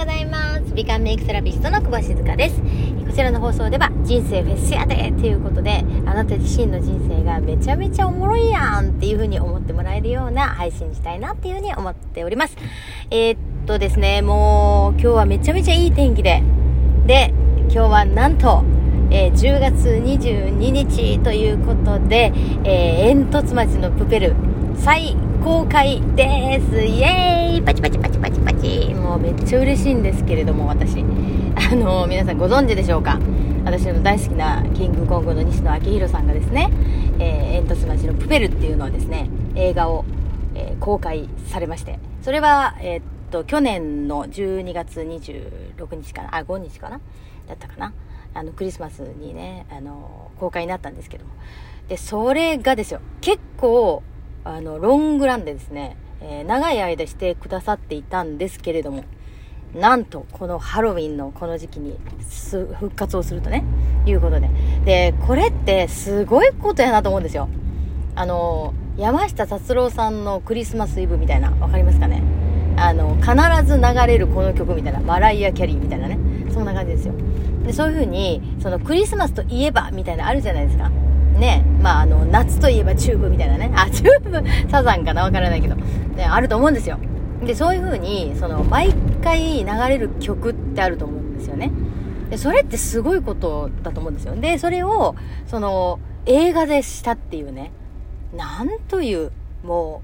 ございます。美観メイクセラピストの久保静香です。こちらの放送では人生フェスやでということで、あなた自身の人生がめちゃめちゃおもろいやんっていう風に思ってもらえるような配信したいなっていう風に思っております。えー、っとですね、もう今日はめちゃめちゃいい天気で、で、今日はなんと、えー10月22日ということで、えー煙突町のプペル再公開です。イエーイ。パチパチパチパチパチ。もうめっちゃ嬉しいんですけれども私。あの皆さんご存知でしょうか？私の大好きなキングコングの西野昭弘さんがですね、えー煙突町のプペルっていうのをですね映画を、えー公開されまして。それはえーっと去年の12月26日かな？あ5日かな？だったかな？あのクリスマスにねあの公開になったんですけども。でそれがですよ。結構あのロングランでですね、えー長い間してくださっていたんですけれどもなんとこのハロウィンのこの時期に復活をするとねいうことで。でこれってすごいことやなと思うんですよ。あの山下達郎さんのクリスマスイブみたいなわかりますかね？あの必ず流れるこの曲みたいなマライア・キャリーみたいなね。そんな感じですよ。でそういう風にそのクリスマスといえばみたいなあるじゃないですか。ねまああの夏といえばチューブみたいなね。あチューブサザンかな？わからないけど、ね、あると思うんですよ。でそういう風にその毎回流れる曲ってあると思うんですよね。でそれってすごいことだと思うんですよ。でそれをその映画でしたっていうね。なんというも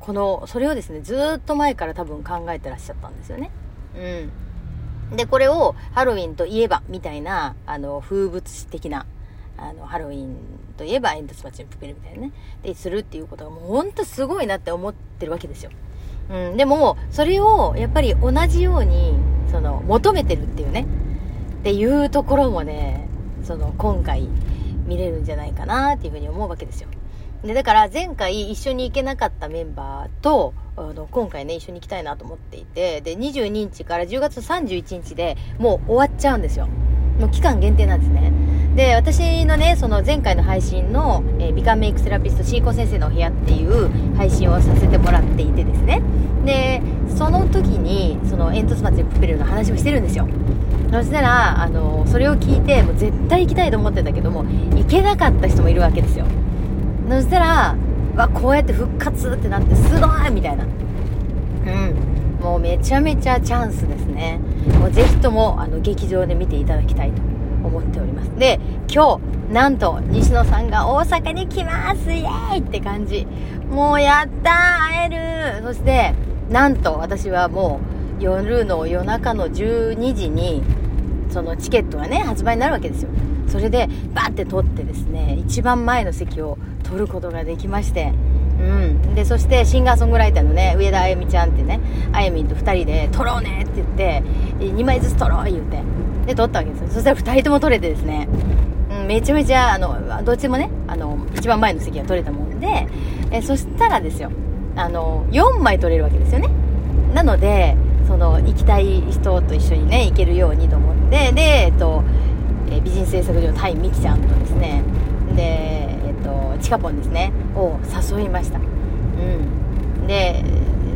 うこのそれをですねずっと前から多分考えてらっしゃったんですよね。うん。でこれをハロウィンといえばみたいなあの風物詩的なあのハロウィンといえば煙突町のプペルみたいなねでするっていうことがもうほんとすごいなって思ってるわけですよ。うん、でもそれをやっぱり同じようにその求めてるっていうねっていうところもねその今回見れるんじゃないかなっていうふうに思うわけですよ。でだから前回一緒に行けなかったメンバーとあの今回ね一緒に行きたいなと思っていてで22日から10月31日でもう終わっちゃうんですよ。もう期間限定なんですね。で私のねその前回の配信の、えー美観メイクセラピストシーコ先生のお部屋っていう配信をさせてもらっていてですね。でその時にその煙突町のプペルの話をしてるんですよ。そしたらあのそれを聞いてもう絶対行きたいと思ってたけども行けなかった人もいるわけですよ。そしたらわこうやって復活ってなってすごいみたいな。うん。もうめちゃめちゃチャンスですね。もうぜひともあの劇場で見ていただきたいと。ます。で今日なんと西野さんが大阪に来ます。イエーイ！って感じ。もうやったー！会えるそしてなんと私はもう夜の夜中の12時にそのチケットがね発売になるわけですよ。それでバーって取ってですね一番前の席を取ることができまして。うん。でそしてシンガーソングライターのね上田あゆみちゃんってねあゆみと2人で撮ろうねって言って2枚ずつ撮ろう言うて。で撮ったわけですそしたら2人とも撮れてですね。うんめちゃめちゃあのどっちもねあの一番前の席が取れたもんでえそしたらですよあの4枚取れるわけですよね。なのでその行きたい人と一緒にね行けるようにと思ってで、えっとえ美人製作所のタイミキちゃんとですねで、チカポンですね。を誘いました。うん。で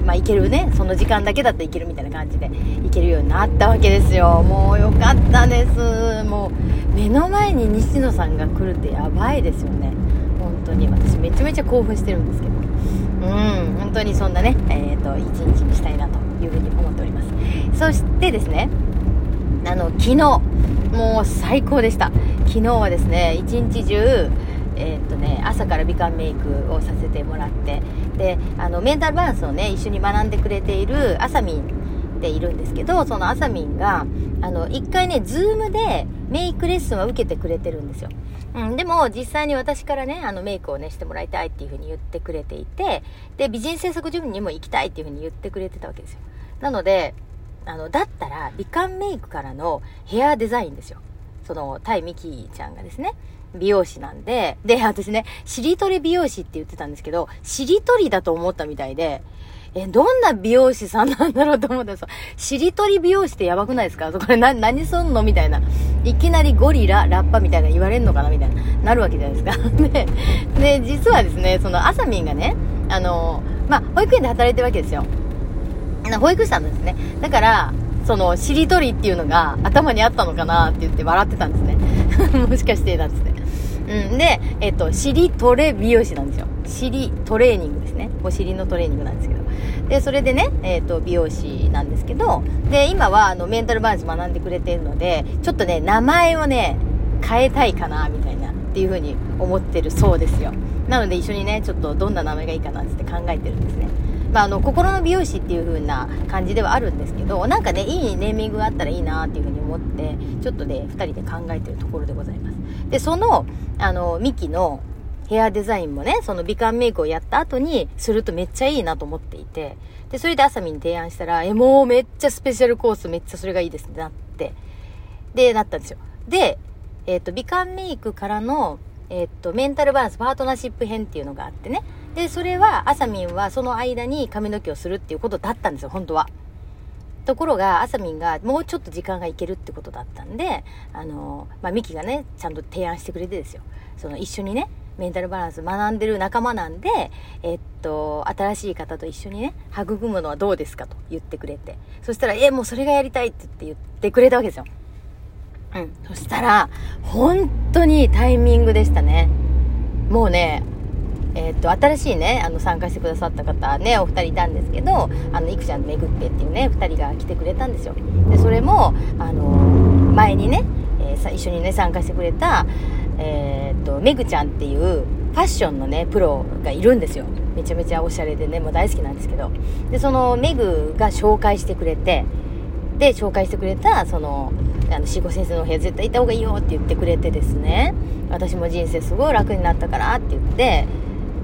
まあ行けるね。その時間だけだったら行けるみたいな感じで行けるようになったわけですよ。もうよかったです。もう目の前に西野さんが来るってやばいですよね。本当に。私めちゃめちゃ興奮してるんですけど。うん。本当にそんなねえっ、と一日にしたいなというふうに思っております。そしてですねあの昨日もう最高でした。昨日はですね一日中えーっとね、朝から美観メイクをさせてもらってであのメンタルバランスをね一緒に学んでくれているあさみんでいるんですけどそのあさみんがあの一回ね Zoom でメイクレッスンは受けてくれてるんですよ、うん、でも実際に私からねあのメイクをねしてもらいたいっていう風に言ってくれていてで美人制作所にも行きたいっていう風に言ってくれてたわけですよ。なのであのだったら美観メイクからのヘアデザインですよ。そのタイミキちゃんがですね。美容師なんで、で、私ね、しりとり美容師って言ってたんですけど、しりとりだと思ったみたいで、え、どんな美容師さんなんだろうと思ったらさ、しりとり美容師ってやばくないですか？これな、何すんのみたいな。いきなりゴリラ、ラッパみたいな言われんのかなみたいな、なるわけじゃないですか。で、で、実はですね、そのあさみんがね、あの、まあ、保育園で働いてるわけですよ。あの保育士さんなんですね。だから、その、しりとりっていうのが頭にあったのかなって言って笑ってたんですね。もしかして、なんつって。うん。で、えっ、と、尻トレ美容師なんですよ。尻トレーニングですね。お尻のトレーニングなんですけど。で、それでね、えっ、と、美容師なんですけど、で、今は、あの、メンタルバラン学んでくれてるので、ちょっとね、名前をね、変えたいかな、みたいな、っていうふうに思ってるそうですよ。なので一緒にね、ちょっとどんな名前がいいかなって考えてるんですね。まあ、あの、心の美容師っていう風な感じではあるんですけど、なんかね、いいネーミングがあったらいいなっていう風に思って、ちょっとね、2人で考えてるところでございます。で、その、あの、ミキのヘアデザインもね、その美観メイクをやった後にするとめっちゃいいなと思っていて、で、それであさみに提案したら、え、もうめっちゃスペシャルコースめっちゃそれがいいですってなって、で、なったんですよ。で、えっ、ー、と、美観メイクからの、えっ、と、メンタルバランスパートナーシップ編っていうのがあってね。で、それは、あさみんはその間に髪の毛をするっていうことだったんですよ、本当は。ところが、あさみんがもうちょっと時間がいけるってことだったんで、あの、まあ、ミキがね、ちゃんと提案してくれてですよ。その一緒にね、メンタルバランス学んでる仲間なんで、えっと、新しい方と一緒にね、育むのはどうですかと言ってくれて。そしたら、え、もうそれがやりたいって言って言ってくれたわけですよ。うん。そしたら、本当にタイミングでしたね。もうね、えっ、と、新しいね、あの、参加してくださった方ね、お二人いたんですけど、あの、いくちゃんとめぐっぺっていうね、二人が来てくれたんですよ。で、それも、あの、前にね、えー、一緒にね、参加してくれた、えっ、と、めぐちゃんっていう、ファッションのね、プロがいるんですよ。めちゃめちゃおしゃれでね、もう大好きなんですけど。で、そのメグが紹介してくれて、で、紹介してくれた、その、あの、志保先生のお部屋絶対行った方がいいよって言ってくれてですね、私も人生すごい楽になったからって言って、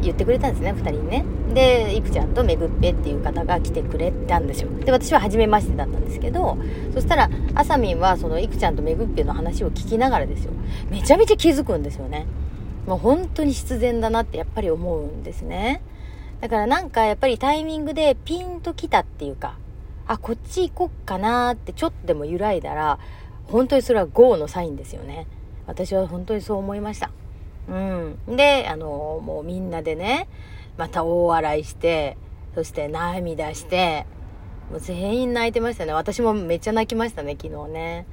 言ってくれたんですね、2人にね。で、いくちゃんとめぐっぺっていう方が来てくれたんですよ。で、私は初めましてだったんですけど、そしたら、あさみんはそのいくちゃんとめぐっぺの話を聞きながらですよ。めちゃめちゃ気づくんですよね。もう本当に必然だなってやっぱり思うんですね。だからなんかやっぱりタイミングでピンときたっていうか、あ、こっち行こっかなってちょっとでも揺らいだら、本当にそれは GO のサインですよね。私は本当にそう思いました。うん。で、あの、もうみんなでね、また大笑いして、そして涙して、もう全員泣いてましたね。私もめっちゃ泣きましたね、昨日ね。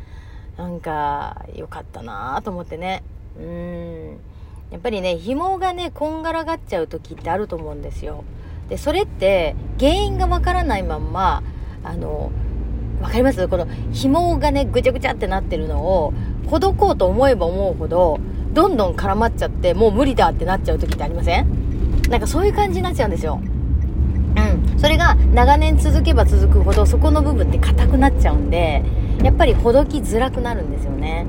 なんか、良かったなと思ってね。うん。やっぱりね、紐がね、こんがらがっちゃう時ってあると思うんですよ。で、それって原因がわからないまんま、あの、わかります？この紐がね、ぐちゃぐちゃってなってるのを、ほどこうと思えば思うほど、どんどん絡まっちゃって、もう無理だってなっちゃう時ってありません？なんかそういう感じになっちゃうんですよ。うん。それが長年続けば続くほど、そこの部分って硬くなっちゃうんで、やっぱりほどきづらくなるんですよね。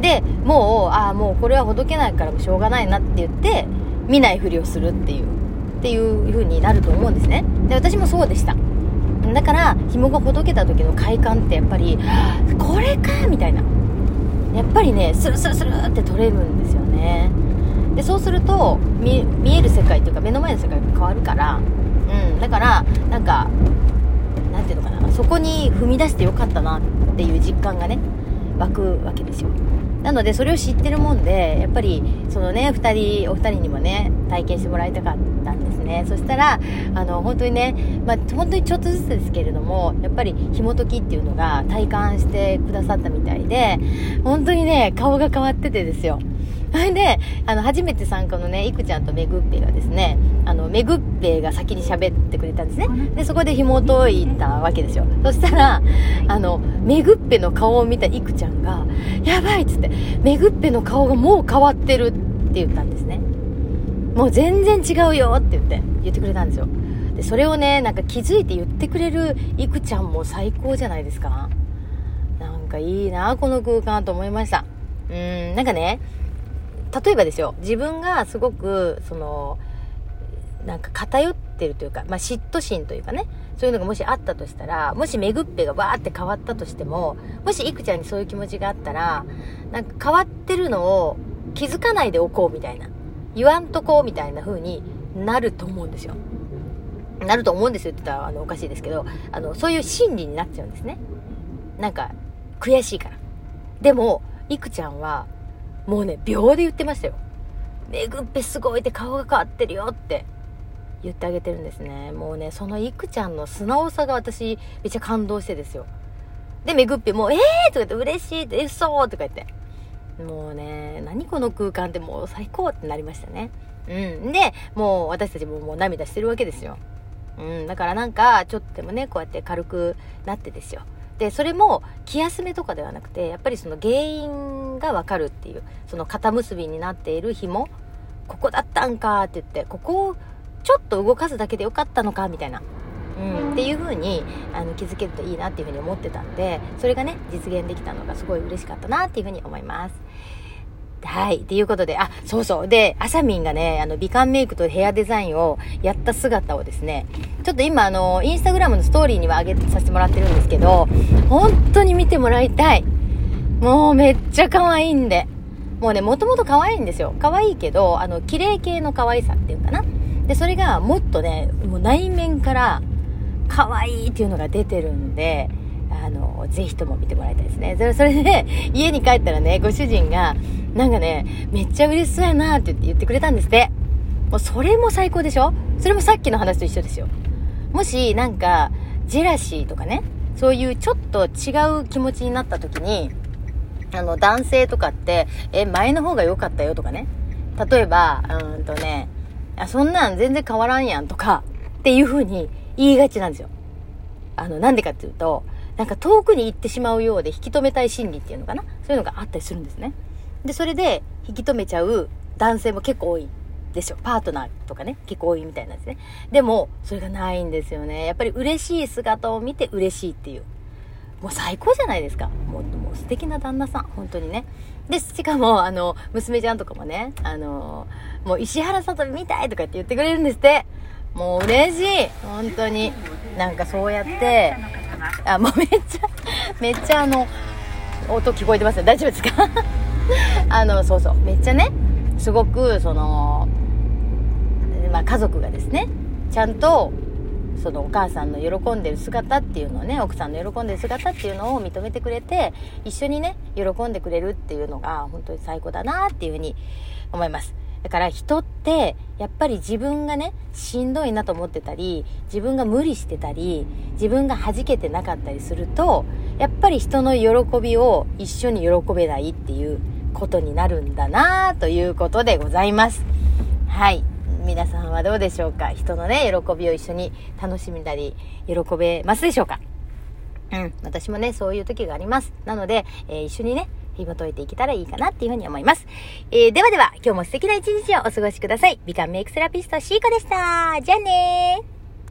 で、もう、ああ、もうこれはほどけないからしょうがないなって言って、見ないふりをするっていう、っていう風になると思うんですね。で、私もそうでした。だから紐がほどけた時の快感ってやっぱりこれかみたいなやっぱりねスルスルスルって取れるんですよね。でそうすると見える世界というか目の前の世界が変わるから。うん。だからなんかなんていうのかな。そこに踏み出してよかったなっていう実感がね湧くわけですよ。なのでそれを知ってるもんでやっぱりそのね2人お二人にもね体験してもらいたかったんですね。そしたらあの本当にね、まあ、本当にちょっとずつですけれどもやっぱり紐解きっていうのが体感してくださったみたいで本当にね顔が変わっててですよ。そ れで、あの、初めて参加のね、いくちゃんとめぐっぺがですね、あの、めぐっぺが先に喋ってくれたんですね。で、そこで紐解いたわけですよ。そしたら、あの、めぐっぺの顔を見たいくちゃんが、やばいっつって、めぐっぺの顔がもう変わってるって言ったんですね。もう全然違うよって言って、言ってくれたんですよ。で、それをね、なんか気づいて言ってくれるいくちゃんも最高じゃないですか。なんかいいな、この空間と思いました。うん、なんかね、例えばですよ、自分がすごく、その、なんか偏ってるというか、まあ、嫉妬心というかね、そういうのがもしあったとしたら、もしめぐっぺがわーって変わったとしても、もしいくちゃんにそういう気持ちがあったら、なんか変わってるのを気づかないでおこうみたいな、言わんとこうみたいな風になると思うんですよ。なると思うんですよって言ったらあのおかしいですけど、あの、そういう心理になっちゃうんですね。なんか、悔しいから。でも、いくちゃんは、もうね、秒で言ってましたよ。めぐっぺすごいって顔が変わってるよって言ってあげてるんですね。もうね、そのいくちゃんの素直さが私、めっちゃ感動してですよ。で、めぐっぴもう、えーとか言って、嬉しいって、え、そうとか言って。もうね、何この空間ってもう最高ってなりましたね。うん。で、もう私たちももう涙してるわけですよ。うん。だからなんか、ちょっとでもね、こうやって軽くなってですよ。で、それも気休めとかではなくて、やっぱりその原因が分かるっていう、その肩結びになっている紐、ここだったんかって言って、ここをちょっと動かすだけでよかったのかみたいな。うん、っていう風にあに気づけるといいなっていう風に思ってたんでそれがね実現できたのがすごい嬉しかったなっていう風に思いますはい。っていうことで、あ、そうそう。で、あさみんがね、あの、美観メイクとヘアデザインをやった姿をですね、ちょっと今、あの、インスタグラムのストーリーには上げさせてもらってるんですけど、本当に見てもらいたい。もうめっちゃ可愛いんで。もうね、もともと可愛いんですよ。可愛いけど、あの、綺麗系の可愛さっていうかな。で、それがもっとね、もう内面から可愛いっていうのが出てるんで、あの、ぜひとも見てもらいたいですね。それそれで、家に帰ったらね、ご主人が、なんかね、めっちゃ嬉しそうやなって言ってくれたんですって。もうそれも最高でしょ？それもさっきの話と一緒ですよ。もし、なんか、ジェラシーとかね、そういうちょっと違う気持ちになった時に、あの、男性とかって、え、前の方が良かったよとかね。例えば、うんとね、あ、そんなん全然変わらんやんとか、っていう風に言いがちなんですよ。あの、なんでかっていうと、なんか遠くに行ってしまうようで引き止めたい心理っていうのかな？そういうのがあったりするんですね。で、それで引き止めちゃう男性も結構多いでしょ。パートナーとかね、結構多いみたいなんですね。でも、それがないんですよね。やっぱり嬉しい姿を見て嬉しいっていう。もう最高じゃないですか。もう、もう素敵な旦那さん。本当にね。で、しかも、あの、娘ちゃんとかもね、あの、もう石原さとみ見たいとかって言ってくれるんですって。もう嬉しい本当に。なんかそうやって、あ、もうめっちゃ、めっちゃあの、音聞こえてますよ。大丈夫ですか？あの、そうそう。めっちゃね、すごく、その、まあ、家族がですね、ちゃんと、そのお母さんの喜んでる姿っていうのをね、奥さんの喜んでる姿っていうのを認めてくれて、一緒にね、喜んでくれるっていうのが、本当に最高だなっていうふうに思います。だから人って、やっぱり自分がね、しんどいなと思ってたり、自分が無理してたり、自分が弾けてなかったりすると、やっぱり人の喜びを一緒に喜べないっていうことになるんだなということでございます。はい。皆さんはどうでしょうか？人のね、喜びを一緒に楽しみたり、喜べますでしょうか？うん。私もね、そういう時があります。なので、えー、一緒にね、紐解いていけたらいいかなっていうふうに思います。えー、ではでは、今日も素敵な一日をお過ごしください。美観メイクセラピストシーコでした。じゃあねー。